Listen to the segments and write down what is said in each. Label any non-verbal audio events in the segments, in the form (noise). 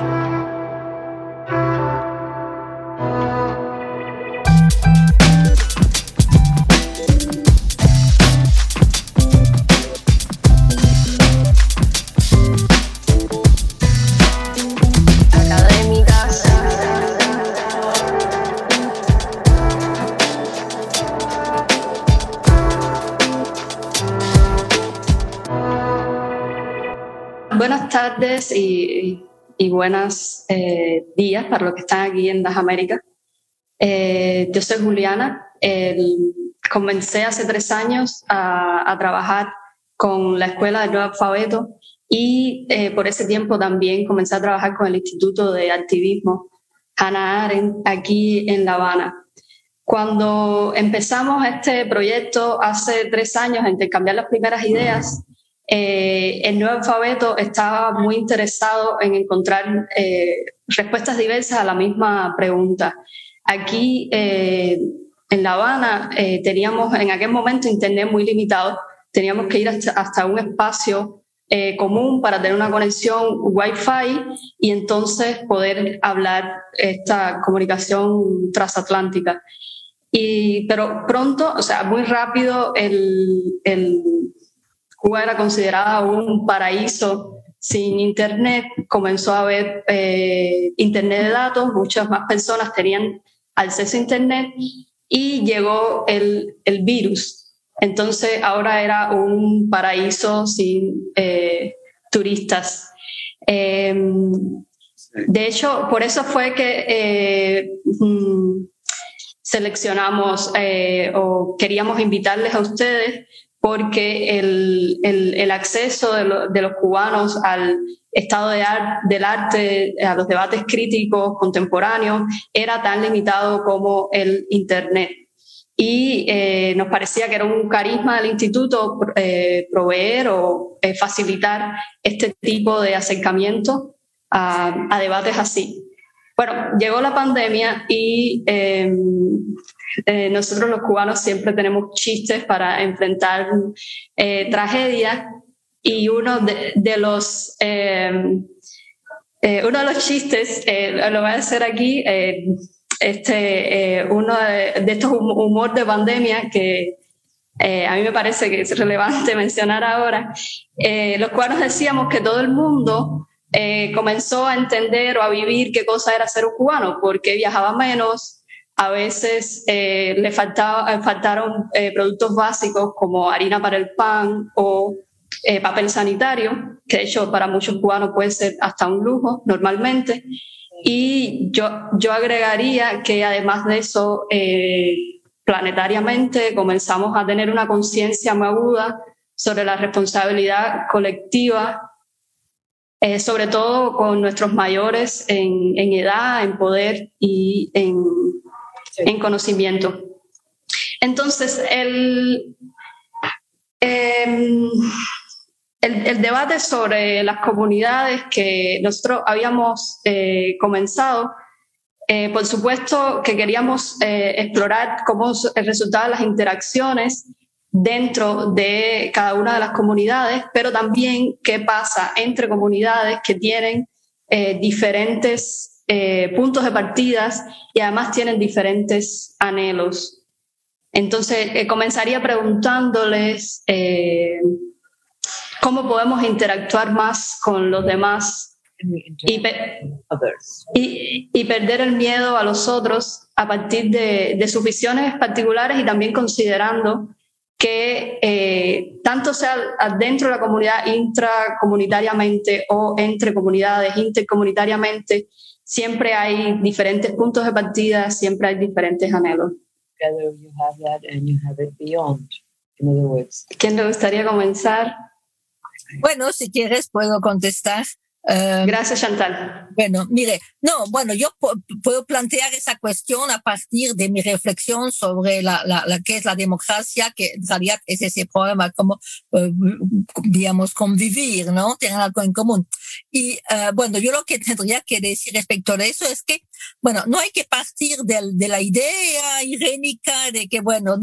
now. Buenos eh, días para los que están aquí en las Américas. Eh, yo soy Juliana. comencé hace tres años a, trabajar con la Escuela del Nuevo Alfabeto y eh, por ese tiempo también comencé a trabajar con el Instituto de Activismo Hannah Arendt aquí en La Habana. Cuando empezamos este proyecto hace tres años a intercambiar las primeras ideas, eh, el nuevo alfabeto estaba muy interesado en encontrar eh, respuestas diversas a la misma pregunta. Aquí eh, en La Habana teníamos en aquel momento internet muy limitado, teníamos que ir hasta, un espacio común para tener una conexión Wi-Fi y entonces poder hablar esta comunicación transatlántica. Y, pero pronto, o sea, muy rápido, el, el Cuba era considerada un paraíso sin Internet, comenzó a haber eh, Internet de datos, muchas más personas tenían acceso a Internet y llegó el, el virus. Entonces ahora era un paraíso sin eh, turistas. Em, de hecho, por eso fue que eh, mm, seleccionamos o queríamos invitarles a ustedes porque el, el, acceso de, los cubanos al estado de del arte, a los debates críticos contemporáneos, era tan limitado como el Internet. Y eh, nos parecía que era un carisma del instituto eh, proveer o eh, facilitar este tipo de acercamiento a, a debates así. Bueno, llegó la pandemia y em, eh, nosotros los cubanos siempre tenemos chistes para enfrentar eh, tragedias y uno de, los eh, uno de los chistes lo voy a hacer aquí este uno de, estos humor de pandemia que a mí me parece que es relevante (laughs) mencionar ahora. Los cubanos decíamos que todo el mundo eh, comenzó a entender o a vivir qué cosa era ser un cubano, porque viajaba menos, a veces eh, le faltaba, eh, faltaron productos básicos como harina para el pan o papel sanitario, que de hecho para muchos cubanos puede ser hasta un lujo normalmente. Y yo, yo agregaría que además de eso, planetariamente comenzamos a tener una conciencia muy aguda sobre la responsabilidad colectiva eh, sobre todo con nuestros mayores en, edad, en poder y en, conocimiento. Entonces, el, em, el, debate sobre las comunidades que nosotros habíamos eh, comenzado, eh, por supuesto que queríamos explorar cómo resultaban las interacciones dentro de cada una de las comunidades, pero también qué pasa entre comunidades que tienen eh, diferentes eh, puntos de partidas y además tienen diferentes anhelos. Entonces, eh, comenzaría preguntándoles cómo podemos interactuar más con los demás y, perder el miedo a los otros a partir de, de sus visiones particulares y también considerando que eh, tanto sea dentro de la comunidad intracomunitariamente o entre comunidades intercomunitariamente, siempre hay diferentes puntos de partida, siempre hay diferentes anhelos. ¿Quién le gustaría comenzar? Bueno, si quieres puedo contestar. Em, Gracias, Chantal. Bueno, mire, no, bueno, yo puedo plantear esa cuestión a partir de mi reflexión sobre la, la, la que es la democracia, que en realidad es ese problema como, eh, digamos, convivir, ¿no? Tener algo en común. Y eh, bueno, yo lo que tendría que decir respecto a eso es que bueno, no hay que partir de, la idea irénica de que, bueno,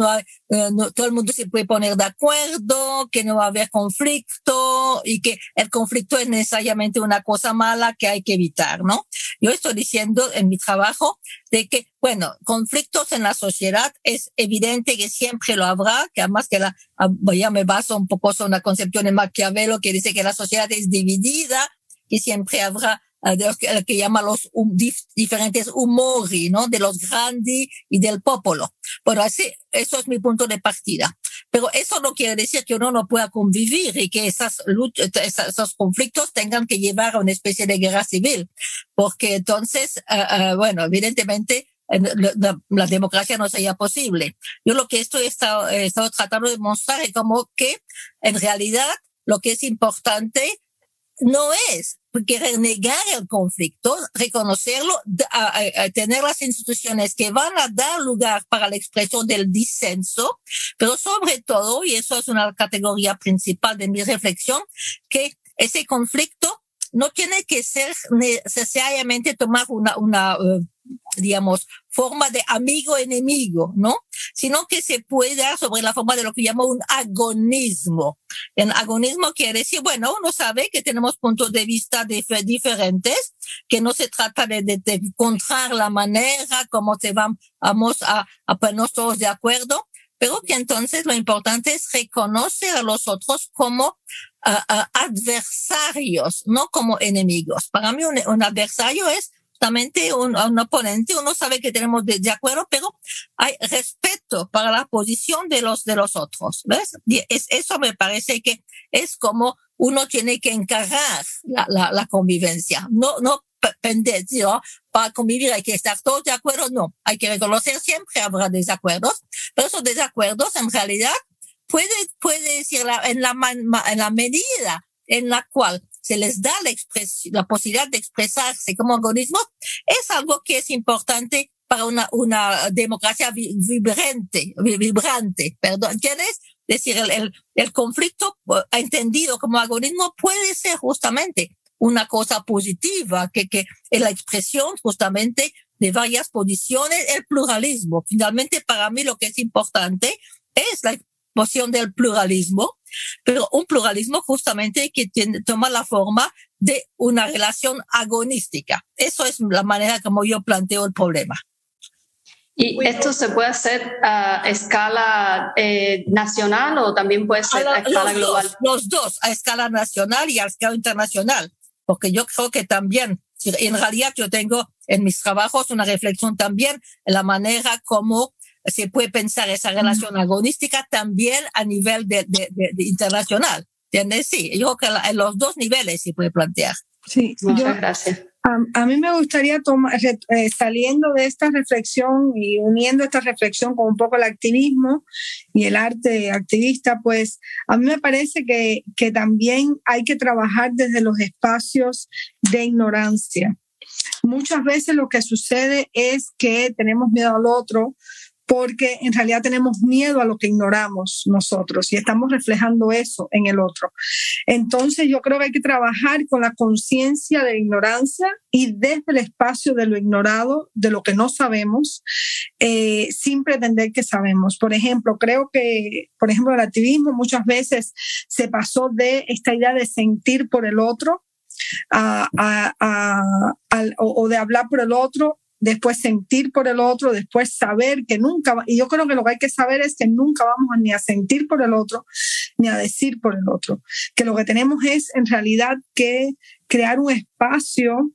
eh, no, todo el mundo se puede poner de acuerdo, que no va a haber conflicto y que el conflicto es necesariamente una cosa mala que hay que evitar, ¿no? Yo estoy diciendo en mi trabajo de que, bueno, conflictos en la sociedad es evidente que siempre lo habrá, que además que la, ah, ya me baso un poco en una concepción de Maquiavelo que dice que la sociedad es dividida, que siempre habrá de los que, que llama los diferentes humori, ¿no? De los grandes y del popolo. Bueno, así, eso es mi punto de partida. Pero eso no quiere decir que uno no pueda convivir y que esas luchas, esos conflictos tengan que llevar a una especie de guerra civil. Porque entonces, uh, bueno, evidentemente, la, la, democracia no sería posible. Yo lo que estoy he estado, estado tratando de mostrar es como que en realidad lo que es importante no es querer negar el conflicto, reconocerlo, tener las instituciones que van a dar lugar para la expresión del disenso, pero sobre todo, y eso es una categoría principal de mi reflexión, que ese conflicto no tiene que ser necesariamente tomar una, una uh, digamos, forma de amigo-enemigo, ¿no? Sino que se puede dar sobre la forma de lo que llamo un agonismo. El agonismo quiere decir, bueno, uno sabe que tenemos puntos de vista diferentes, que no se trata de, de, encontrar la manera como se vamos a, a ponernos todos de acuerdo, pero que entonces lo importante es reconocer a los otros como adversarios, no como enemigos. Para mí un, adversario es justamente un, oponente, uno sabe que tenemos de, acuerdo, pero hay respeto para la posición de los de los otros. ¿Ves? Es, eso me parece que es como uno tiene que encargar la, la, la convivencia. No, no ¿no? Para convivir hay que estar todos de acuerdo, no. Hay que reconocer siempre habrá desacuerdos, pero esos desacuerdos en realidad puede, puede decir en la, en la medida en la cual se les da la, la posibilidad de expresarse como organismo, es algo que es importante para una, una democracia vibrante, vibrante, perdón. ¿Entiendes? Es decir, el, el, el conflicto eh, entendido como agonismo puede ser justamente una cosa positiva, que, que es la expresión justamente de varias posiciones, el pluralismo. Finalmente, para mí lo que es importante es la exposición del pluralismo, pero un pluralismo justamente que tiene, toma la forma de una relación agonística. Eso es la manera como yo planteo el problema. ¿Y esto se puede hacer a escala eh, nacional o también puede ser a, escala global? los dos, a escala nacional y a escala internacional porque yo creo que también, en realidad yo tengo en mis trabajos una reflexión también en la manera como se puede pensar esa relación agonística también a nivel de, de, de, internacional. ¿Entiendes? Sí, yo creo que en los dos niveles se puede plantear. Sí, muchas gracias. A, mí me gustaría tomar, eh, saliendo de esta reflexión y uniendo esta reflexión con un poco el activismo y el arte activista, pues a mí me parece que, que también hay que trabajar desde los espacios de ignorancia. Muchas veces lo que sucede es que tenemos miedo al otro, porque en realidad tenemos miedo a lo que ignoramos nosotros y estamos reflejando eso en el otro. Entonces yo creo que hay que trabajar con la conciencia de la ignorancia y desde el espacio de lo ignorado, de lo que no sabemos, eh, sin pretender que sabemos. Por ejemplo, creo que, por ejemplo, el activismo muchas veces se pasó de esta idea de sentir por el otro a, o de hablar por el otro después sentir por el otro, después saber que nunca, y yo creo que lo que hay que saber es que nunca vamos ni a sentir por el otro, ni a decir por el otro, que lo que tenemos es en realidad que crear un espacio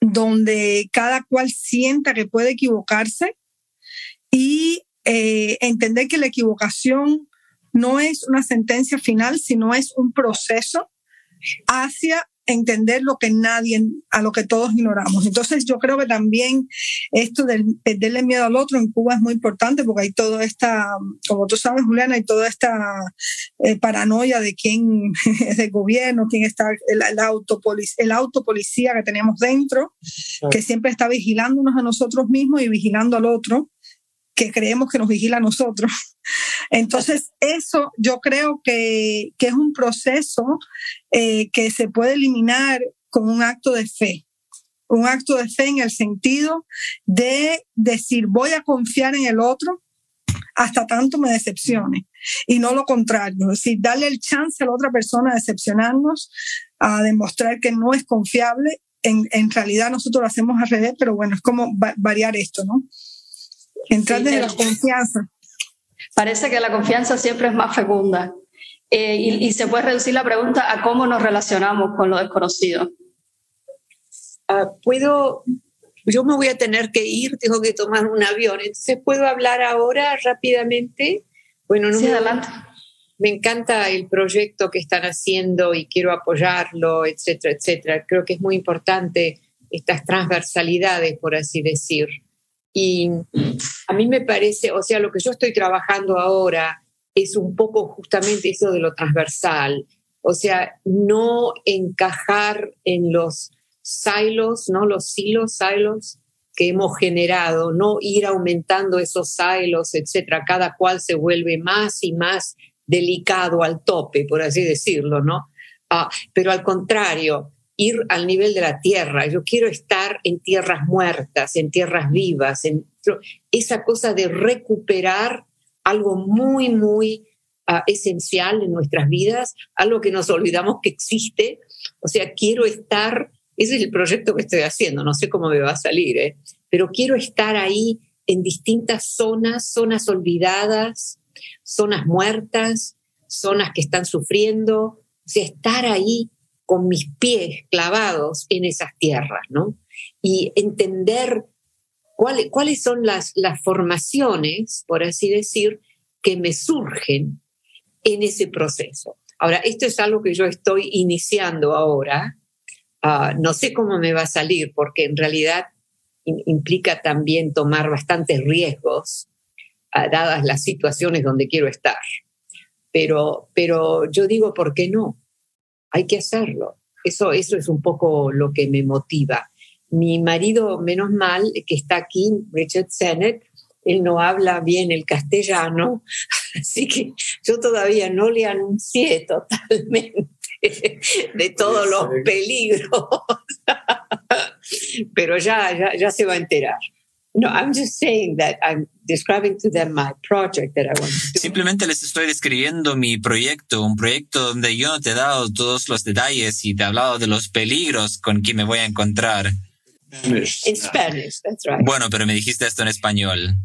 donde cada cual sienta que puede equivocarse y eh, entender que la equivocación no es una sentencia final, sino es un proceso hacia entender lo que nadie, a lo que todos ignoramos. Entonces yo creo que también esto del perderle miedo al otro en Cuba es muy importante porque hay toda esta, como tú sabes, Juliana, hay toda esta eh, paranoia de quién (laughs) es el gobierno, quién está, el, el, autopolicía, el autopolicía que tenemos dentro, que siempre está vigilándonos a nosotros mismos y vigilando al otro que creemos que nos vigila a nosotros. (laughs) Entonces, eso yo creo que, que es un proceso eh, que se puede eliminar con un acto de fe. un acto de fe en el sentido de decir, voy a confiar en el otro hasta tanto me decepcione y no lo contrario, es decir, darle el chance a la otra persona a decepcionarnos, a demostrar que no es confiable. En, en realidad nosotros lo hacemos al revés, pero bueno, es como variar esto, ¿no? Entrar desde la confianza. Parece que la confianza siempre es más fecunda eh, y, y, se puede reducir la pregunta a cómo nos relacionamos con lo desconocido. Uh, Puedo yo me voy a tener que ir, tengo que tomar un avión. Entonces, ¿puedo hablar ahora rápidamente? Bueno, no sí, me, adelante. me encanta el proyecto que están haciendo y quiero apoyarlo, etcétera, etcétera. Creo que es muy importante estas transversalidades, por así decir. Y a mí me parece, o sea, lo que yo estoy trabajando ahora es un poco justamente eso de lo transversal, o sea, no encajar en los silos, ¿no? Los silos, silos que hemos generado, no ir aumentando esos silos, etcétera. Cada cual se vuelve más y más delicado al tope, por así decirlo, ¿no? Ah, pero al contrario, ir al nivel de la tierra. Yo quiero estar en tierras muertas, en tierras vivas, en esa cosa de recuperar algo muy, muy uh, esencial en nuestras vidas, algo que nos olvidamos que existe. O sea, quiero estar ese es el proyecto que estoy haciendo, no sé cómo me va a salir, ¿eh? pero quiero estar ahí en distintas zonas, zonas olvidadas, zonas muertas, zonas que están sufriendo, o sea, estar ahí con mis pies clavados en esas tierras, ¿no? Y entender cuáles, son las, las formaciones, por así decir, que me surgen en ese proceso. Ahora, esto es algo que yo estoy iniciando ahora, Ah, no sé cómo me va a salir porque en realidad implica también tomar bastantes riesgos uh, dadas las situaciones donde quiero estar. Pero, pero yo digo, ¿por qué no? Hay que hacerlo. Eso, eso es un poco lo que me motiva. Mi marido, menos mal, que está aquí, Richard Sennett, él no habla bien el castellano, (laughs) así que yo todavía no le anuncié totalmente (laughs) de todos los peligros. (laughs) Pero ya, ya, ya se va a enterar. No, I'm just saying that I'm describing to them my project that I want to do. Simplemente les estoy describiendo mi proyecto, un proyecto donde yo no te he dado todos los detalles y te he hablado de los peligros con que me voy a encontrar. In Spanish, that's right. Bueno, pero me dijiste esto en español.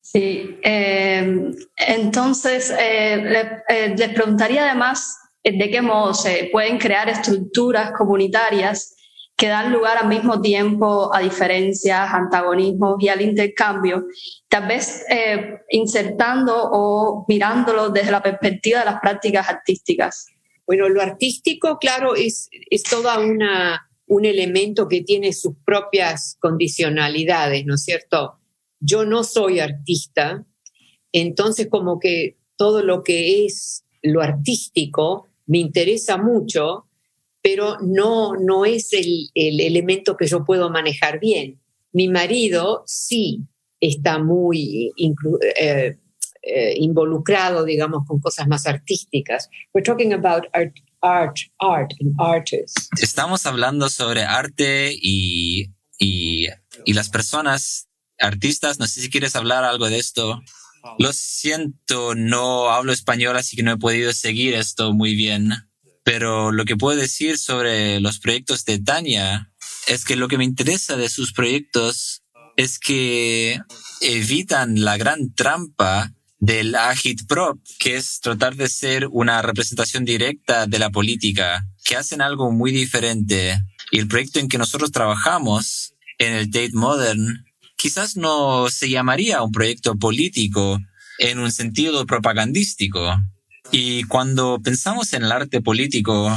Sí, eh, entonces eh, le, eh, les preguntaría además de qué modo se pueden crear estructuras comunitarias que dan lugar al mismo tiempo a diferencias, antagonismos y al intercambio, tal vez eh, insertando o mirándolo desde la perspectiva de las prácticas artísticas. Bueno, lo artístico, claro, es, es una un elemento que tiene sus propias condicionalidades, ¿no es cierto? Yo no soy artista, entonces como que todo lo que es lo artístico me interesa mucho, pero no, no es el, el elemento que yo puedo manejar bien. Mi marido sí está muy eh, eh, involucrado, digamos, con cosas más artísticas. We're talking about art, art, art and artists. Estamos hablando sobre arte y, y, y las personas, artistas. No sé si quieres hablar algo de esto. Lo siento, no hablo español, así que no he podido seguir esto muy bien. Pero lo que puedo decir sobre los proyectos de Tania es que lo que me interesa de sus proyectos es que evitan la gran trampa del agitprop, que es tratar de ser una representación directa de la política, que hacen algo muy diferente. Y el proyecto en que nosotros trabajamos, en el Tate Modern, quizás no se llamaría un proyecto político en un sentido propagandístico. Y cuando pensamos en el arte político,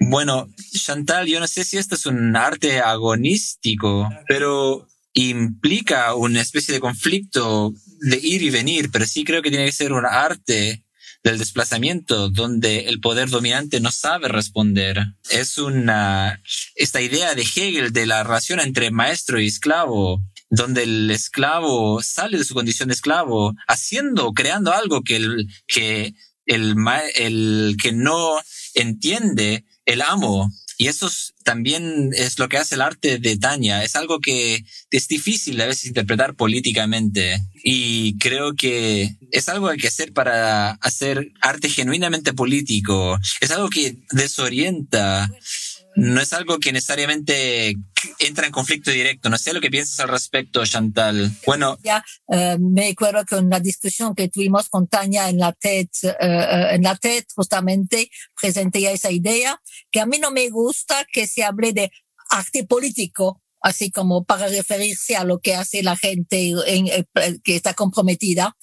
bueno, Chantal, yo no sé si esto es un arte agonístico, pero implica una especie de conflicto de ir y venir, pero sí creo que tiene que ser un arte del desplazamiento donde el poder dominante no sabe responder. Es una, esta idea de Hegel de la relación entre maestro y esclavo donde el esclavo sale de su condición de esclavo, haciendo, creando algo que el, que el, el que no entiende el amo y eso también es lo que hace el arte de Tania. Es algo que es difícil a veces interpretar políticamente. Y creo que es algo que hay que hacer para hacer arte genuinamente político. Es algo que desorienta no es algo que necesariamente entra en conflicto directo. No sé lo que piensas al respecto, Chantal. Bueno. Ya, eh, me acuerdo en la discusión que tuvimos con Tania en la TED, eh, eh, en la TED justamente presenté esa idea que a mí no me gusta que se hable de arte político así como para referirse a lo que hace la gente en, que está comprometida,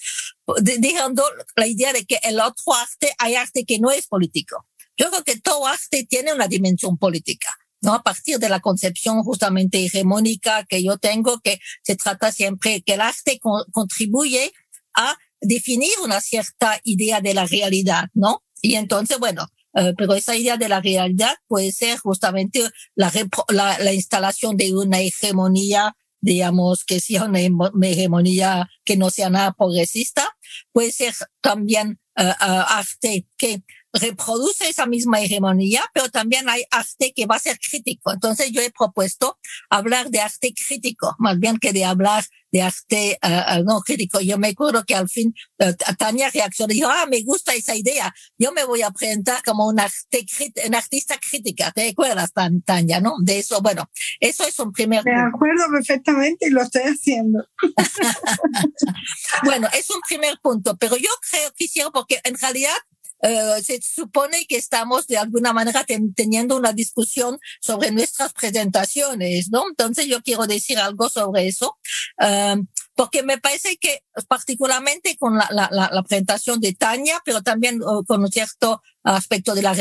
dejando la idea de que el otro arte hay arte que no es político. Yo creo que todo arte tiene una dimensión política. ¿no? A partir de la concepción justamente hegemónica que yo tengo, que se trata siempre que el arte contribuye a definir una cierta idea de la realidad, ¿no? Y entonces, bueno, eh, pero esa idea de la realidad puede ser justamente la, la, la instalación de una hegemonía digamos, que sea una hegemonía que no sea nada progresista, puede ser también uh, arte que reproduce esa misma hegemonía, pero también hay arte que va a ser crítico. Entonces yo he propuesto hablar de arte crítico, más bien que de hablar de arte uh, no crítico. Yo me acuerdo que al fin uh, Tania reaccionó y dijo, ah, me gusta esa idea. Yo me voy a presentar como un, arte, un artista crítica. ¿Te acuerdas, Tania, no? De eso, bueno, eso es un primer Me acuerdo perfectamente y lo estoy haciendo. (laughs) bueno, es un primer punto, pero yo creo que hicieron porque en realidad eh, se supone que estamos de alguna manera teniendo una discusión sobre nuestras presentaciones, ¿no? Entonces yo quiero decir algo sobre eso, eh, porque me parece que particularmente con la, la, la, presentación de Tania, pero también uh, con un cierto aspecto de la,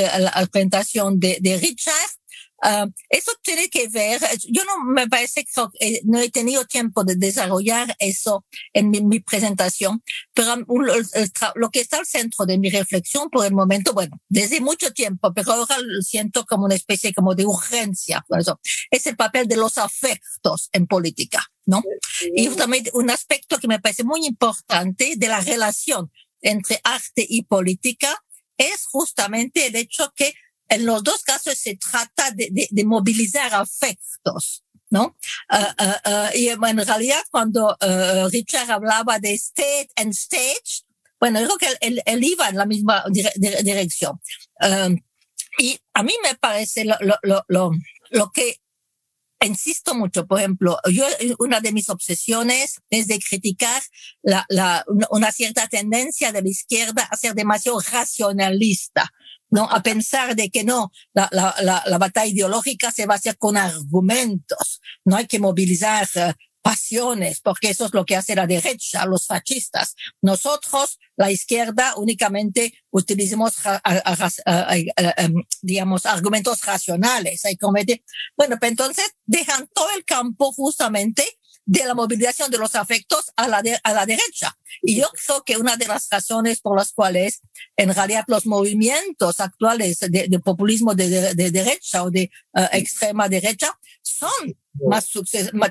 presentación de, de Richard, Uh, eso tiene que ver, yo no me parece que eh, no he tenido tiempo de desarrollar eso en mi, mi presentación, pero um, lo que está al centro de mi reflexión por el momento, bueno, desde mucho tiempo, pero ahora lo siento como una especie como de urgencia, por eso, es el papel de los afectos en política, ¿no? Y justamente un aspecto que me parece muy importante de la relación entre arte y política es justamente el hecho que en los dos casos se trata de, de, de movilizar afectos, ¿no? Uh, uh, uh, y en realidad cuando Richard hablaba de state and stage, bueno, creo que él, él iba en la misma dire, dirección. Um, y a mí me parece lo, lo, lo, lo que insisto mucho, por ejemplo, yo una de mis obsesiones es de criticar la, la, una cierta tendencia de la izquierda a ser demasiado racionalista. ¿No? A pensar de que no, la, la, la, la, batalla ideológica se va a hacer con argumentos, no hay que movilizar uh, pasiones, porque eso es lo que hace la derecha, los fascistas. Nosotros, la izquierda, únicamente utilizamos, um, digamos, argumentos racionales. Bueno, pues entonces dejan todo el campo justamente de la movilización de los afectos a la, a la derecha. Y yo creo que una de las razones por las cuales en realidad los movimientos actuales de, populismo de, derecha o de uh, extrema derecha son más,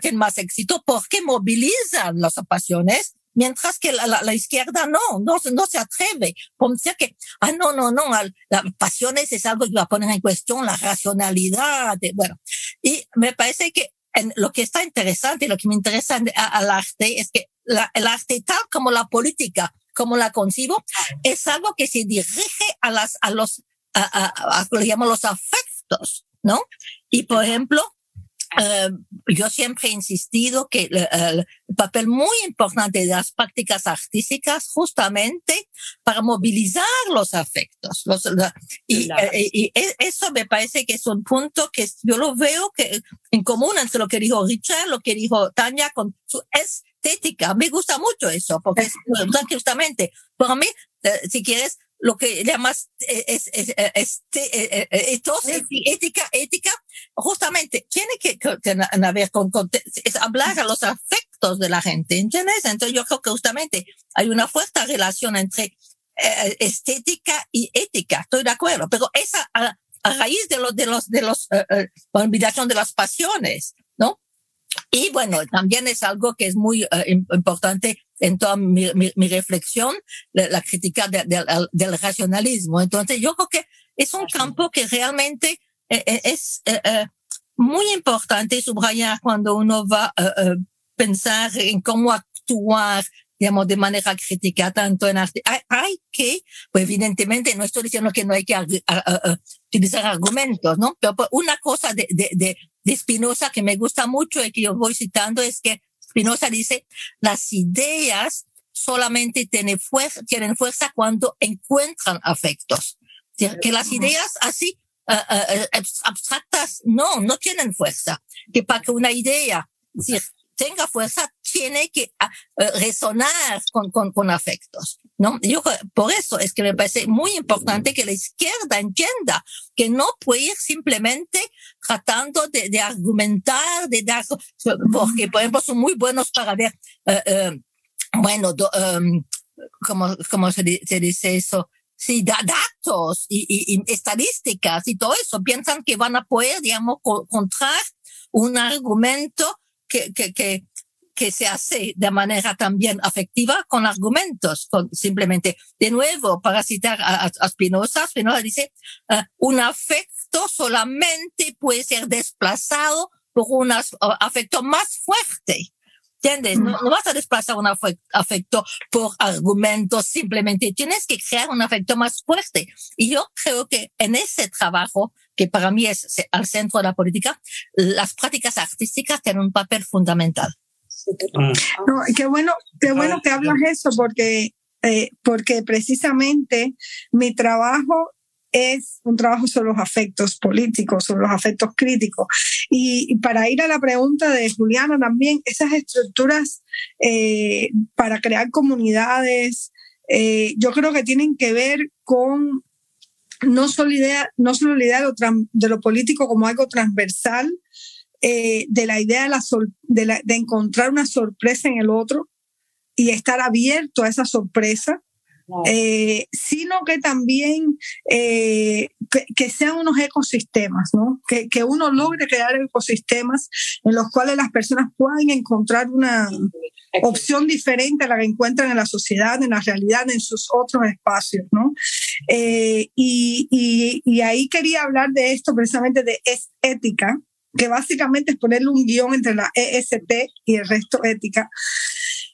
tienen más éxito porque movilizan las pasiones mientras que la, la, izquierda no, no, no se atreve. Como decir que, ah, no, no, no, las pasiones es algo que va a poner en cuestión la racionalidad. De, bueno, y me parece que en lo que está interesante, lo que me interesa al arte es que la, el arte tal como la política, como la concibo, es algo que se dirige a las, a los, a, a, a, lo llamo los afectos, ¿no? Y por ejemplo, Uh, yo siempre he insistido que el, el, papel muy importante de las prácticas artísticas justamente para movilizar los afectos. Los, la, y, claro. eh, y, eso me parece que es un punto que yo lo veo que en común entre lo que dijo Richard, lo que dijo Tania con su estética. Me gusta mucho eso, porque es, justamente, para mí, eh, si quieres, lo que llamas es, es, es, entonces, ética, ética, justamente tiene que, que, haber con, con, es hablar a los afectos de la gente, ¿entiendes? Entonces yo creo que justamente hay una fuerte relación entre eh, estética y ética, estoy de acuerdo, pero esa a, a raíz de los, de los, de los, uh, uh, olvidación de las pasiones, ¿no? Y bueno, también es algo que es muy importante en toda mi, mi, mi reflexión, la, la crítica de, de, del racionalismo. Entonces, yo creo que es un campo que realmente es muy importante subrayar cuando uno va a pensar en cómo actuar digamos, de manera crítica, tanto en arte. Hay, que, pues evidentemente no estoy diciendo que no hay que utilizar argumentos, ¿no? Pero pues, una cosa de, de, de, de Spinoza que me gusta mucho y que yo voy citando es que Spinoza dice, las ideas solamente tienen fuerza, tienen fuerza cuando encuentran afectos. Que las ideas así uh, uh, abstractas no, no tienen fuerza. Que para que una idea tenga fuerza, tiene que uh, resonar con, con, con, afectos, ¿no? Yo, por eso es que me parece muy importante que la izquierda entienda que no puede ir simplemente tratando de, de argumentar, de dar, porque, por ejemplo, son muy buenos para ver, uh, bueno, do, um, ¿cómo, cómo se, se dice eso? sí, da, datos y, y, y, estadísticas y todo eso, piensan que van a poder, digamos, encontrar un argumento que, que, que, que se hace de manera también afectiva con argumentos, con simplemente, de nuevo, para citar a, a Spinoza, Spinoza dice, uh, un afecto solamente puede ser desplazado por un afecto más fuerte. ¿Entiendes? No, no, vas a desplazar un afecto por argumentos, simplemente tienes que crear un afecto más fuerte. Y yo creo que en ese trabajo, que para mí es al centro de la política, las prácticas artísticas tienen un papel fundamental. No, qué bueno, qué bueno que hablas eso porque, eh, porque precisamente mi trabajo es un trabajo sobre los afectos políticos, sobre los afectos críticos. Y, para ir a la pregunta de Juliana también, esas estructuras eh, para crear comunidades, eh, yo creo que tienen que ver con no solo, idea, no solo la idea de lo, de lo político como algo transversal, eh, de la idea de, la de, la, de encontrar una sorpresa en el otro y estar abierto a esa sorpresa, eh, sino que también eh, que, sean unos ecosistemas, ¿no? Que, que, uno logre crear ecosistemas en los cuales las personas puedan encontrar una opción diferente a la que encuentran en la sociedad, en la realidad, en sus otros espacios, ¿no? Eh, y, y, y ahí quería hablar de esto precisamente de ética, que básicamente es ponerle un guion entre la EST y el resto ética.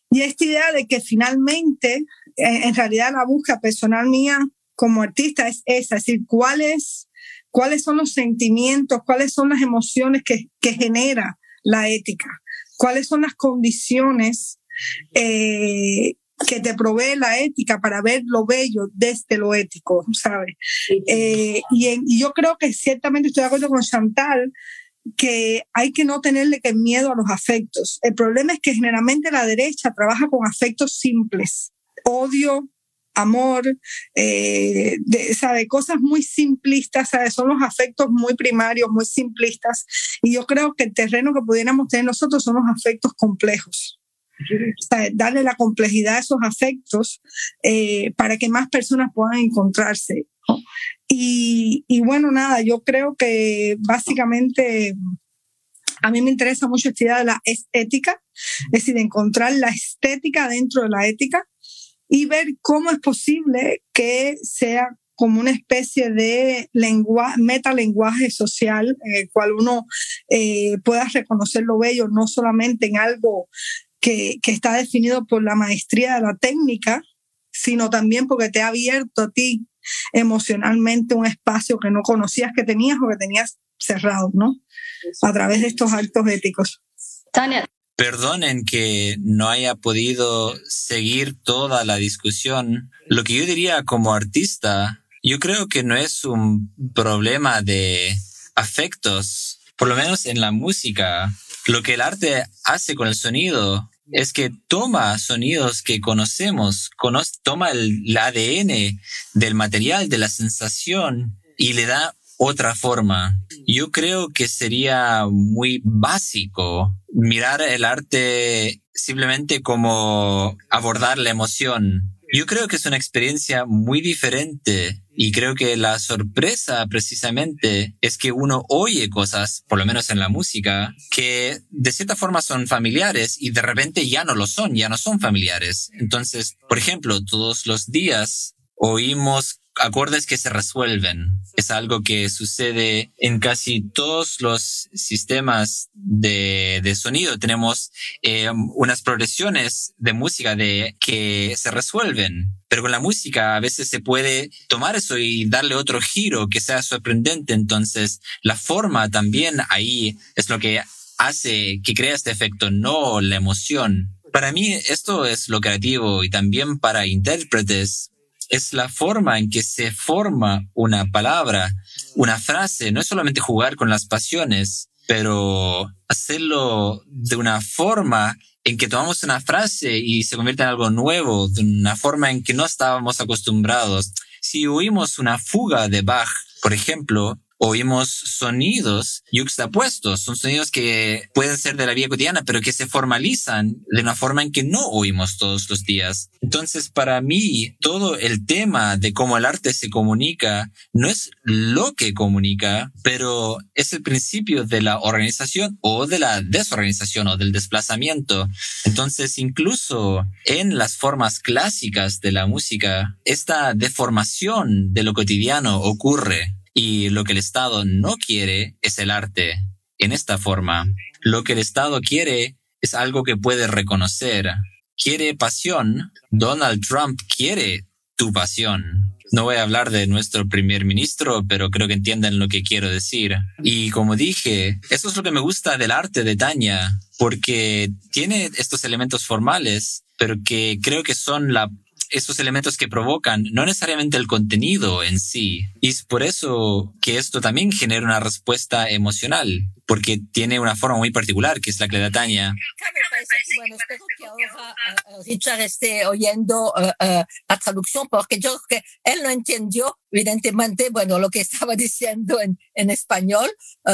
Y esta idea de que finalmente en realidad la búsqueda personal mía como artista es esa, es decir, cuáles, cuáles son los sentimientos, cuáles son las emociones que, que genera la ética, cuáles son las condiciones eh, que te provee la ética para ver lo bello desde lo ético, ¿sabes? Eh, y, y, yo creo que ciertamente estoy de acuerdo con Chantal que hay que no tenerle que miedo a los afectos. El problema es que generalmente la derecha trabaja con afectos simples odio, amor, eh, de, sabe, cosas muy simplistas, ¿sabe? son los afectos muy primarios, muy simplistas. Y yo creo que el terreno que pudiéramos tener nosotros son los afectos complejos. darle la complejidad a esos afectos eh, para que más personas puedan encontrarse. Y, y bueno, nada, yo creo que básicamente a mí me interesa mucho estudiar la estética, es decir, encontrar la estética dentro de la ética y ver cómo es posible que sea como una especie de lenguaje, metalenguaje social en el cual uno eh, pueda reconocer lo bello, no solamente en algo que, que está definido por la maestría de la técnica, sino también porque te ha abierto a ti emocionalmente un espacio que no conocías que tenías o que tenías cerrado, ¿no? A través de estos actos éticos. Tania, Perdonen que no haya podido seguir toda la discusión. Lo que yo diría como artista, yo creo que no es un problema de afectos, por lo menos en la música. Lo que el arte hace con el sonido es que toma sonidos que conocemos, toma el ADN del material, de la sensación y le da otra forma. Yo creo que sería muy básico mirar el arte simplemente como abordar la emoción. Yo creo que es una experiencia muy diferente y creo que la sorpresa precisamente es que uno oye cosas, por lo menos en la música, que de cierta forma son familiares y de repente ya no lo son, ya no son familiares. Entonces, por ejemplo, todos los días oímos acordes que se resuelven. Es algo que sucede en casi todos los sistemas de, de sonido. Tenemos eh, unas progresiones de música de, que se resuelven. Pero con la música a veces se puede tomar eso y darle otro giro que sea sorprendente. Entonces, la forma también ahí es lo que hace que crea este efecto, no la emoción. Para mí esto es lo creativo y también para intérpretes es la forma en que se forma una palabra, una frase. No es solamente jugar con las pasiones, pero hacerlo de una forma en que tomamos una frase y se convierte en algo nuevo, de una forma en que no estábamos acostumbrados. Si oímos una fuga de Bach, por ejemplo, oímos sonidos yuxtapuestos, son sonidos que pueden ser de la vida cotidiana, pero que se formalizan de una forma en que no oímos todos los días. Entonces, para mí, todo el tema de cómo el arte se comunica no es lo que comunica, pero es el principio de la organización o de la desorganización o del desplazamiento. Entonces, incluso en las formas clásicas de la música, esta deformación de lo cotidiano ocurre y lo que el Estado no quiere es el arte en esta forma. Lo que el Estado quiere es algo que puede reconocer. Quiere pasión. Donald Trump quiere tu pasión. No voy a hablar de nuestro primer ministro, pero creo que entienden lo que quiero decir. Y como dije, eso es lo que me gusta del arte de Tania, porque tiene estos elementos formales, pero que creo que son la esos elementos que provocan, no necesariamente el contenido en sí. Y es por eso que esto también genera una respuesta emocional, porque tiene una forma muy particular, que es la que le da Tania. Bueno, espero que ahora uh, Richard esté oyendo uh, uh, la traducción, porque yo creo que él no entendió, evidentemente, bueno, lo que (laughs) estaba diciendo en, en español,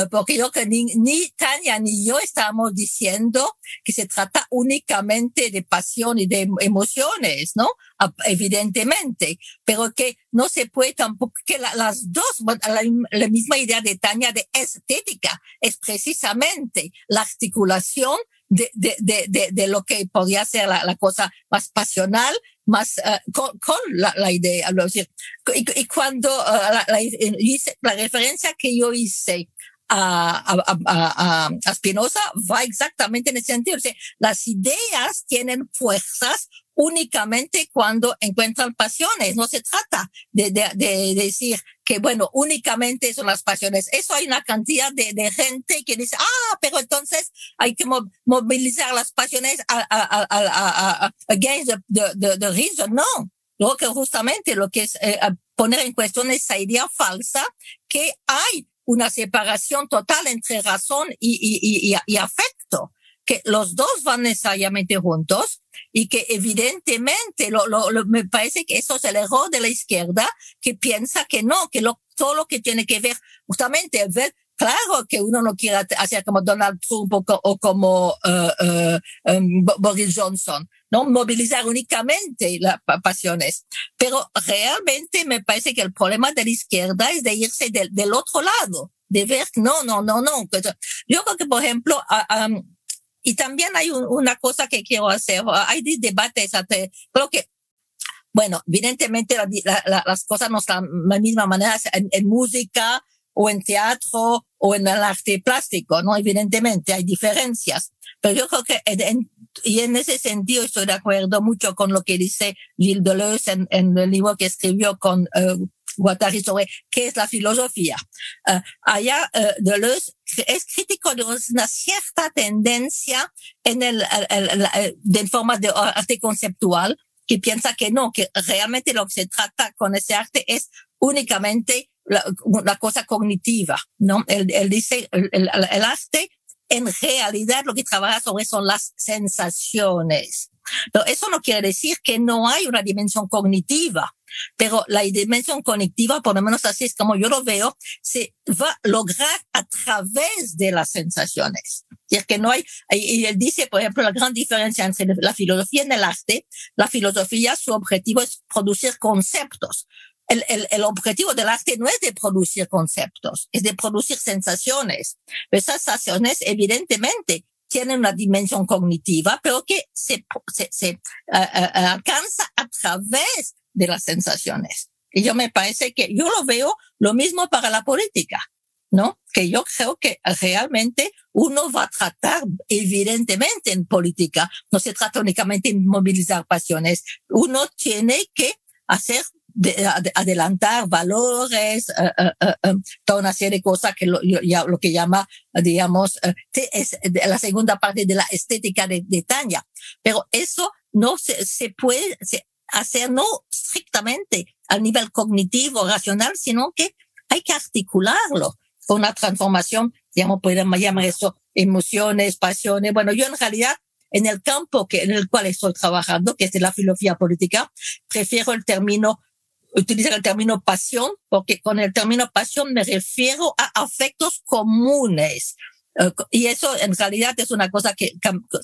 porque yo que ni, ni Tania ni yo estábamos diciendo que se trata únicamente de pasión y de emociones, ¿no? Evidentemente, pero que no se puede tampoco, que la, las dos, la, la misma idea de Tania de estética, es precisamente la articulación de, de, de, de, lo que podía ser la, la cosa más pasional, más uh, con, con la, la, idea. Y, y, cuando uh, la, la referencia que yo hice a, a, a, a, Spinoza va exactamente en ese sentido. O sea, las ideas tienen fuerzas únicamente cuando encuentran pasiones. No se trata de, de, de, decir que, bueno, únicamente son las pasiones. Eso hay una cantidad de, de gente que dice, ah, pero entonces hay que movilizar las pasiones a, a, a, a against the, the, the, reason. No. Lo que justamente lo que es eh, poner en cuestión esa idea falsa que hay una separación total entre razón y, y, y, y afecto que los dos van necesariamente juntos y que evidentemente lo, lo, me parece que eso es el error de la izquierda que piensa que no, que lo, todo lo que tiene que ver justamente ver claro que uno no quiere hacer como Donald Trump o, como uh, um, Boris Johnson, no movilizar únicamente las pasiones. Pero realmente me parece que el problema de la izquierda es de irse del, del otro lado, de ver no, no, no, no. Yo creo que por ejemplo um, y también hay una cosa que quiero hacer. Hay debates. Creo que, bueno, evidentemente las cosas no están de la misma manera en, música o en teatro o en el arte plástico, ¿no? Evidentemente hay diferencias. Pero yo creo que y en ese sentido estoy de acuerdo mucho con lo que dice Gilles Deleuze en, en el libro que escribió con uh, Guattari sobre qué es la filosofía. Uh, allá uh, Deleuze es crítico de una cierta tendencia en el, el, el, el de forma de arte conceptual que piensa que no, que realmente lo que se trata con ese arte es únicamente la, cosa cognitiva, ¿no? Él, él dice, el arte en realidad lo que trabaja sobre son las sensaciones. Pero eso no quiere decir que no hay una dimensión cognitiva, pero la dimensión cognitiva, por lo menos así es como yo lo veo, se va a lograr a través de las sensaciones. Es que no hay, y él dice, por ejemplo, la gran diferencia entre la filosofía y el arte, la filosofía, su objetivo es producir conceptos el, el, el, objetivo del arte no es de producir conceptos, es de producir sensaciones. Esas sensaciones, evidentemente, tienen una dimensión cognitiva, pero que se, se, se uh, uh, alcanza a través de las sensaciones. Y yo me parece que yo lo veo lo mismo para la política. ¿no? Que yo creo que realmente uno va a tratar, evidentemente en política, no se trata únicamente de movilizar pasiones, uno tiene que hacer de, adelantar valores, eh, eh, toda una serie de cosas que lo, que llama, digamos, es la segunda parte de la estética de, de Tania. Pero eso no se puede hacer no estrictamente al nivel cognitivo, racional, sino que hay que articularlo con una transformación, digamos, podemos llamar eso emociones, pasiones. Bueno, yo en realidad en el campo que, en el cual estoy trabajando, que es de la filosofía política, prefiero el término utilizar el término pasión, porque con el término pasión me refiero a afectos comunes. Eh, y eso en realidad es una cosa que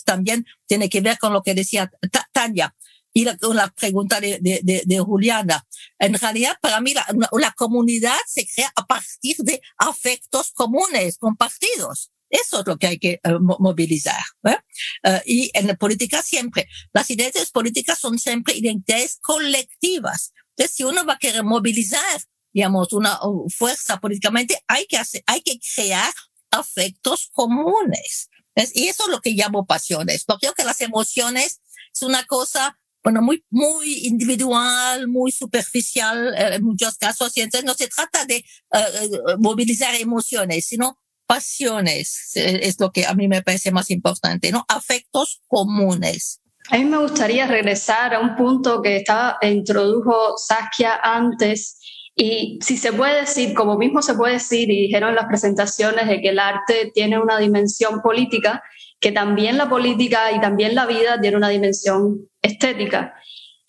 también tiene que ver con lo que decía Tania y la, la pregunta de, de, de, Juliana. En realidad, para mí, la, la comunidad se crea a partir de afectos comunes, compartidos. Eso es lo que hay que uh, movilizar. ¿eh? Uh, y en la política siempre, las identidades políticas son siempre identidades colectivas. Entonces, si uno va a querer movilizar, digamos, una fuerza políticamente, hay que hacer, hay que crear afectos comunes. Y eso es lo que llamo pasiones, porque creo que las emociones es una cosa bueno, muy, muy individual, muy superficial eh, en muchos casos. Y entonces no se trata de uh, movilizar emociones, sino pasiones. Es lo que a mí me parece más importante, ¿no? Afectos comunes. A mí me gustaría regresar a un punto que estaba, introdujo Saskia antes, y si se puede decir, como mismo se puede decir, y dijeron en las presentaciones, de que el arte tiene una dimensión política, que también la política y también la vida tiene una dimensión estética.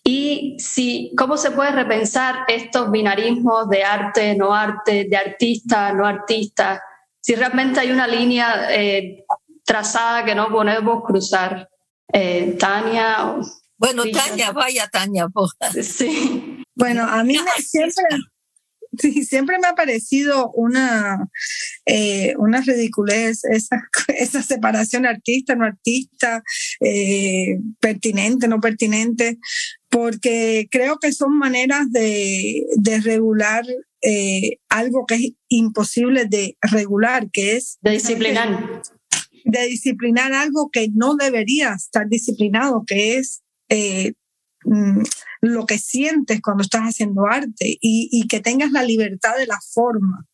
Y si, ¿cómo se puede repensar estos binarismos de arte, no arte, de artista, no artista? Si realmente hay una línea eh, trazada que no podemos cruzar. Eh, Tania. Bueno, Tania, vaya Tania. Sí. Bueno, a mí me, siempre, Sí, siempre me ha parecido una, eh, una ridiculez esa, (laughs) esa separación artista, no artista, eh, pertinente, no pertinente, porque creo que son maneras de, de regular eh, algo que es imposible de regular, que es... De disciplinar. De disciplinar algo que no debería estar disciplinado, que es eh, mm, lo que sientes cuando estás haciendo arte y, que tengas la libertad de la forma.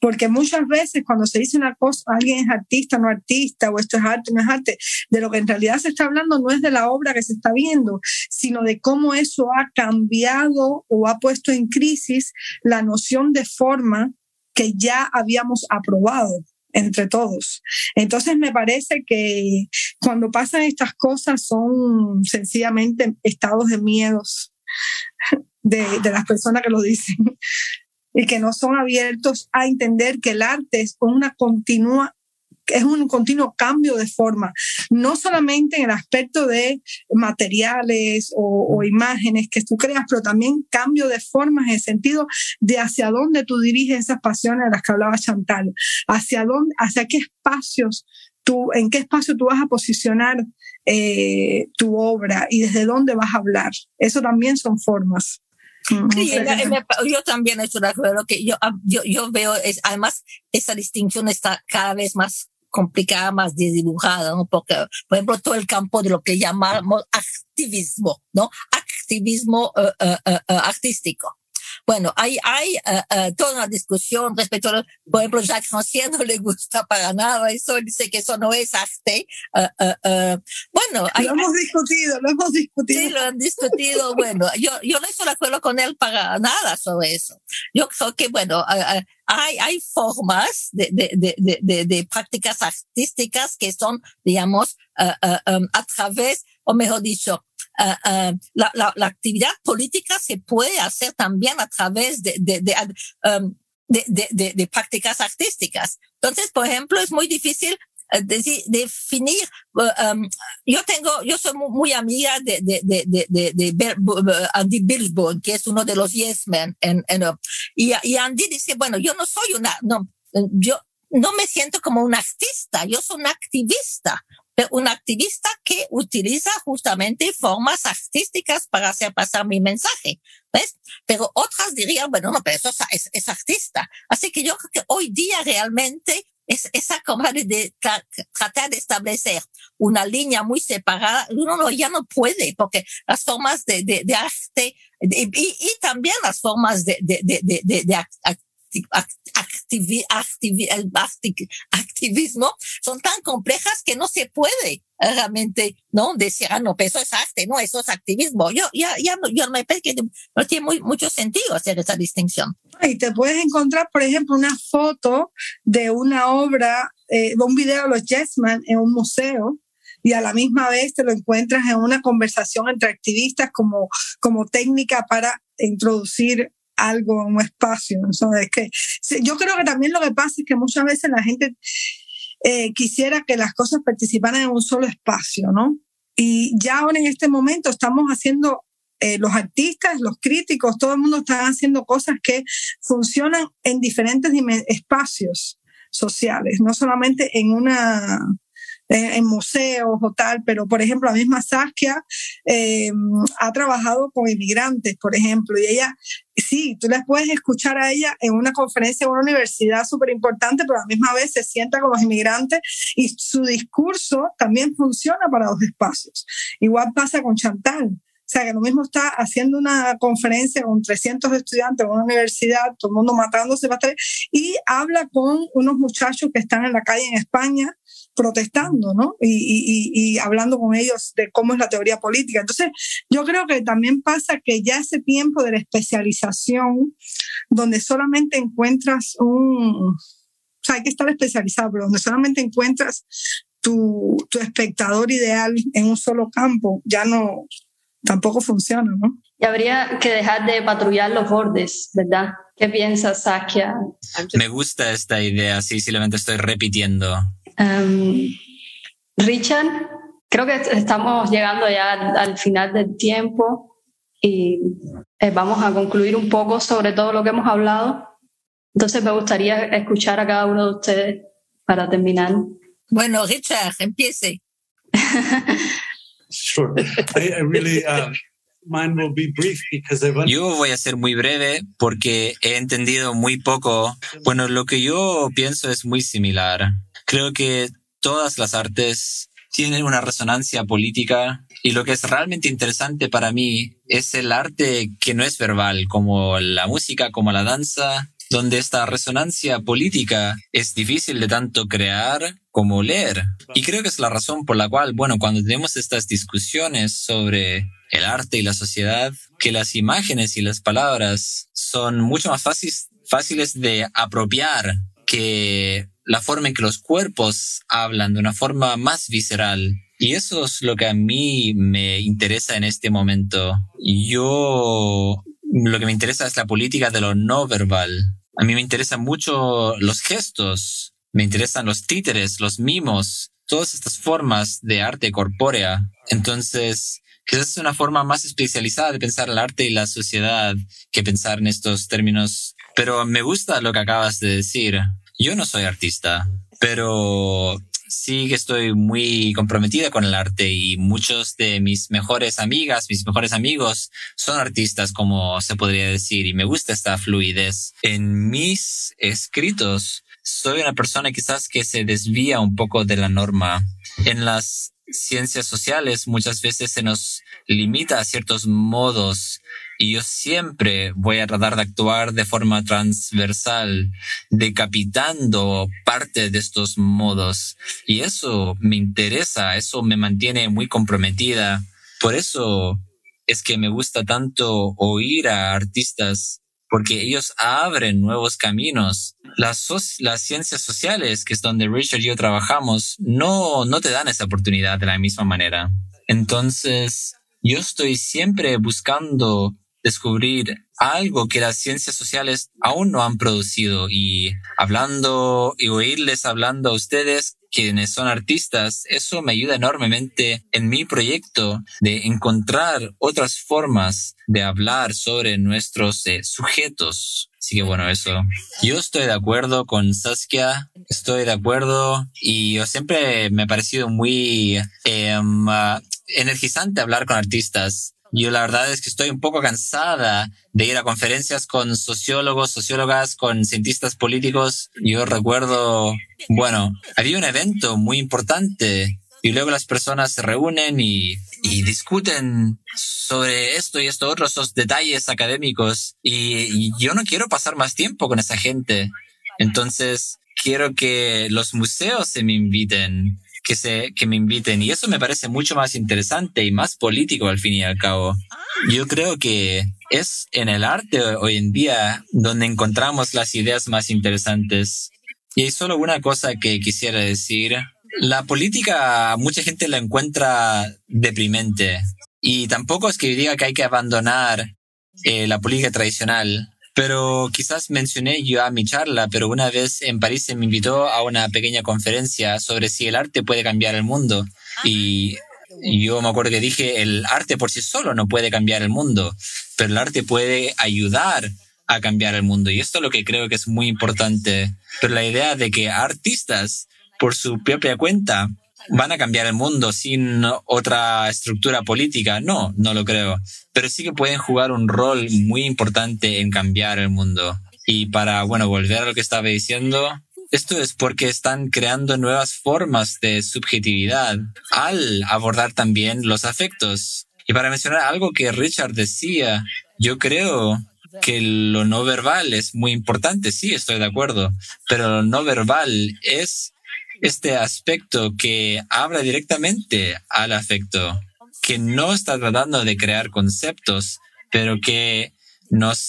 Porque muchas veces cuando se dice una cosa, alguien es artista, no artista, o esto es arte, no es arte, de lo que en realidad se está hablando no es de la obra que se está viendo, sino de cómo eso ha cambiado o ha puesto en crisis la noción de forma que ya habíamos aprobado entre todos. Entonces me parece que cuando pasan estas cosas son sencillamente estados de miedos de, de las personas que lo dicen (laughs) y que no son abiertos a entender que el arte es una continua es un continuo cambio de forma, no solamente en el aspecto de materiales o, imágenes que tú creas, pero también cambio de formas en el sentido de hacia dónde tú diriges esas pasiones de las que hablaba Chantal, hacia dónde, hacia qué espacios tú, en qué espacio tú vas a posicionar eh, tu obra y desde dónde vas a hablar. Eso también son formas. Sí, yo también estoy de acuerdo que yo, ah, yo, yo veo, es, además, esa distinción está cada vez más complicada, más desdibujada, ¿no? Porque, por ejemplo, todo el campo de lo que llamamos activismo, ¿no? Activismo uh, uh, uh, artístico. Bueno, hay, hay uh, uh, toda una discusión respecto a, por ejemplo, Jacques Rancière no le gusta para nada eso, dice que eso no es arte. Uh, bueno, hay, lo hemos discutido, lo hemos discutido. Sí, lo han discutido. bueno, yo, yo no estoy de acuerdo con él para nada sobre eso. Yo creo que, bueno, hay, hay formas de, de, de, de, de prácticas artísticas que son, digamos, um, a través, o mejor dicho, Uh, la, la, la, actividad política se puede hacer también a través de, de, de, um, de, prácticas artísticas. Entonces, por ejemplo, es muy difícil uh, definir. Um, yo tengo, yo soy muy, muy amiga de, de, de, de, de, Andy Billsbone, que es uno de los Yes Men. En, en, y, y Andy dice, bueno, yo no soy una, no, yo no me siento como un artista, yo soy un activista un activista que utiliza justamente formas artísticas para hacer pasar mi mensaje. ¿ves? Pero otras dirían, bueno, no, pero eso es, es artista. Así que yo creo que hoy día realmente es esa como de, tratar de establecer una línea muy separada, uno ya no puede, porque las formas de, de, de arte y, y, también las formas de, de, de, de, de activismo son tan complejas que no se puede realmente no decir, ah, no, pero eso es arte, no, eso es activismo. Yo ya, ya, yo me parece que no tiene muy, mucho sentido hacer esa distinción. Y te puedes encontrar, por ejemplo, una foto de una obra, eh, un video de los Jessman en un museo y a la misma vez te lo encuentras en una conversación entre activistas como, como técnica para introducir algo un espacio. es que, yo creo que también lo que pasa es que muchas veces la gente eh, quisiera que las cosas participaran en un solo espacio, ¿no? Y ya ahora en este momento estamos haciendo, eh, los artistas, los críticos, todo el mundo está haciendo cosas que funcionan en diferentes espacios sociales, no solamente en una en, museos o tal, pero por ejemplo, la misma Saskia eh, ha trabajado con inmigrantes, por ejemplo, y ella, sí, tú les puedes escuchar a ella en una conferencia en una universidad súper importante, pero a la misma vez se sienta con los inmigrantes y su discurso también funciona para los espacios. Igual pasa con Chantal. O sea, que lo mismo está haciendo una conferencia con 300 estudiantes en una universidad, todo el mundo matándose, y habla con unos muchachos que están en la calle en España protestando, ¿no? Y, hablando con ellos de cómo es la teoría política. Entonces, yo creo que también pasa que ya ese tiempo de la especialización, donde solamente encuentras un, o sea, hay que estar especializado, pero donde solamente encuentras tu, tu espectador ideal en un solo campo, ya no, tampoco funciona, ¿no? Y habría que dejar de patrullar los bordes, ¿verdad? ¿Qué piensas, Sakia? Me gusta esta idea, sí, simplemente estoy repitiendo. Um, Richard, creo que estamos llegando ya al, final del tiempo y eh, vamos a concluir un poco sobre todo lo que hemos hablado. Entonces me gustaría escuchar a cada uno de ustedes para terminar. Bueno, Richard, empiece. (laughs) sure. I, really, mine will be brief because Yo voy a ser muy breve porque he entendido muy poco. Bueno, lo que yo pienso es muy similar. Creo que todas las artes tienen una resonancia política y lo que es realmente interesante para mí es el arte que no es verbal, como la música, como la danza, donde esta resonancia política es difícil de tanto crear como leer. Y creo que es la razón por la cual, bueno, cuando tenemos estas discusiones sobre el arte y la sociedad, que las imágenes y las palabras son mucho más fáciles, fáciles de apropiar que la forma en que los cuerpos hablan de una forma más visceral. Y eso es lo que a mí me interesa en este momento. Yo, lo que me interesa es la política de lo no verbal. A mí me interesan mucho los gestos, me interesan los títeres, los mimos, todas estas formas de arte corpórea. Entonces, quizás es una forma más especializada de pensar el arte y la sociedad que pensar en estos términos. Pero me gusta lo que acabas de decir. Yo no soy artista, pero sí que estoy muy comprometida con el arte y muchos de mis mejores amigas, mis mejores amigos son artistas, como se podría decir, y me gusta esta fluidez. En mis escritos soy una persona quizás que se desvía un poco de la norma. En las ciencias sociales muchas veces se nos limita a ciertos modos y yo siempre voy a tratar de actuar de forma transversal, decapitando parte de estos modos. Y eso me interesa, eso me mantiene muy comprometida. Por eso es que me gusta tanto oír a artistas porque ellos abren nuevos caminos. Las, las ciencias sociales, que es donde Richard y yo trabajamos, no, no te dan esa oportunidad de la misma manera. Entonces, yo estoy siempre buscando descubrir algo que las ciencias sociales aún no han producido y hablando y oírles hablando a ustedes quienes son artistas, eso me ayuda enormemente en mi proyecto de encontrar otras formas de hablar sobre nuestros eh, sujetos. Así que bueno, eso. Yo estoy de acuerdo con Saskia, estoy de acuerdo y yo siempre me ha parecido muy em, ah, energizante hablar con artistas Yo la verdad es que estoy un poco cansada de ir a conferencias con sociólogos, sociólogas, con cientistas políticos. Yo recuerdo, bueno, había un evento muy importante y luego las personas se reúnen y, discuten sobre esto y esto otro, esos detalles académicos. Y yo no quiero pasar más tiempo con esa gente. Entonces, quiero que los museos se me inviten, que se, que me inviten. Y eso me parece mucho más interesante y más político al fin y al cabo. Yo creo que es en el arte hoy en día donde encontramos las ideas más interesantes. Y hay solo una cosa que quisiera decir. La política, mucha gente la encuentra deprimente. Y tampoco es que diga que hay que abandonar eh, la política tradicional. Pero quizás mencioné yo a mi charla, pero una vez en París se me invitó a una pequeña conferencia sobre si el arte puede cambiar el mundo. Y, yo me acuerdo que dije, el arte por sí solo no puede cambiar el mundo, pero el arte puede ayudar a cambiar el mundo. Y esto es lo que creo que es muy importante. Pero la idea de que artistas, por su propia cuenta, van a cambiar el mundo sin otra estructura política. No, no lo creo. Pero sí que pueden jugar un rol muy importante en cambiar el mundo. Y para, bueno, volver a lo que estaba diciendo, esto es porque están creando nuevas formas de subjetividad al abordar también los afectos. Y para mencionar algo que Richard decía, yo creo que lo no verbal es muy importante, sí, estoy de acuerdo, pero lo no verbal es este aspecto que habla directamente al afecto, que no está tratando de crear conceptos, pero que nos,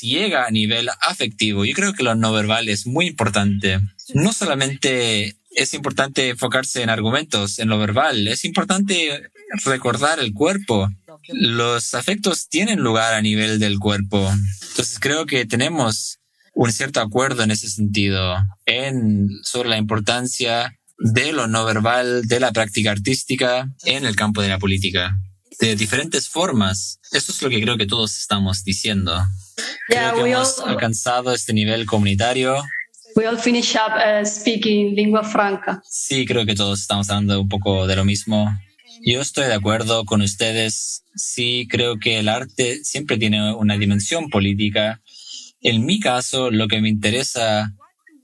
llega a nivel afectivo. Yo creo que lo no verbal es muy importante. No solamente es importante enfocarse en argumentos, en lo verbal, es importante recordar el cuerpo. Los afectos tienen lugar a nivel del cuerpo. Entonces creo que tenemos un cierto acuerdo en ese sentido, en, sobre la importancia de lo no verbal, de la práctica artística en el campo de la política, de diferentes formas. Eso es lo que creo que todos estamos diciendo. Creo que hemos alcanzado este nivel comunitario. We all finish up uh, speaking lingua franca. Sí, creo que todos estamos hablando un poco de lo mismo. Yo estoy de acuerdo con ustedes. Sí, creo que el arte siempre tiene una dimensión política en mi caso, lo que me interesa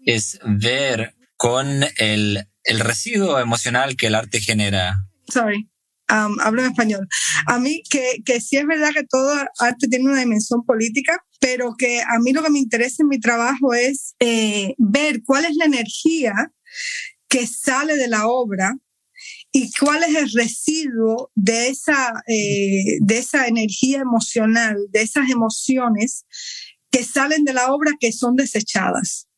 es ver con el, el residuo emocional que el arte genera. Sorry. Um, hablo en español. A mí, que, que sí es verdad que todo arte tiene una dimensión política, pero que a mí lo que me interesa en mi trabajo es eh, ver cuál es la energía que sale de la obra y cuál es el residuo de esa, eh, de esa energía emocional, de esas emociones que salen de la obra que son desechadas.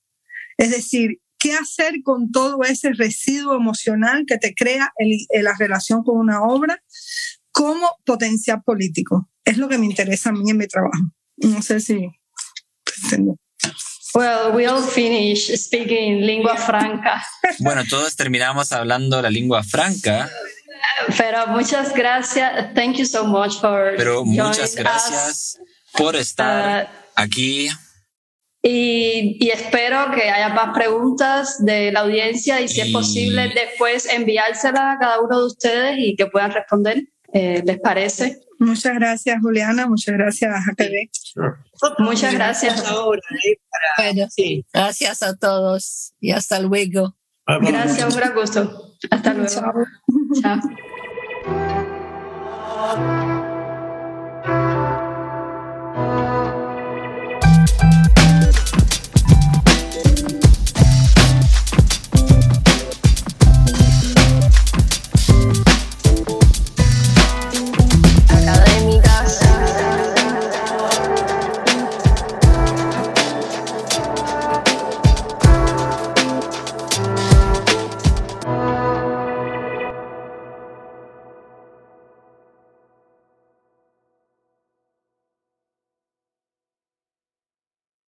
Es decir, ¿qué hacer con todo ese residuo emocional que te crea la relación con una obra como potencial político? Es lo que me interesa a mí en mi trabajo. No sé si Well, we all finish speaking lingua franca. (laughs) Bueno, todos terminamos hablando la lengua franca. Pero muchas gracias. Thank you so much for Pero muchas gracias por estar uh, aquí. Y, y, espero que haya más preguntas de la audiencia y si es posible después enviárselas a cada uno de ustedes y que puedan responder. Eh, ¿Les parece? Muchas gracias, Juliana. Muchas gracias, APB. Muchas gracias. sí. Gracias a todos y hasta luego. Gracias, un gran gusto. Hasta luego. Chao. Chao.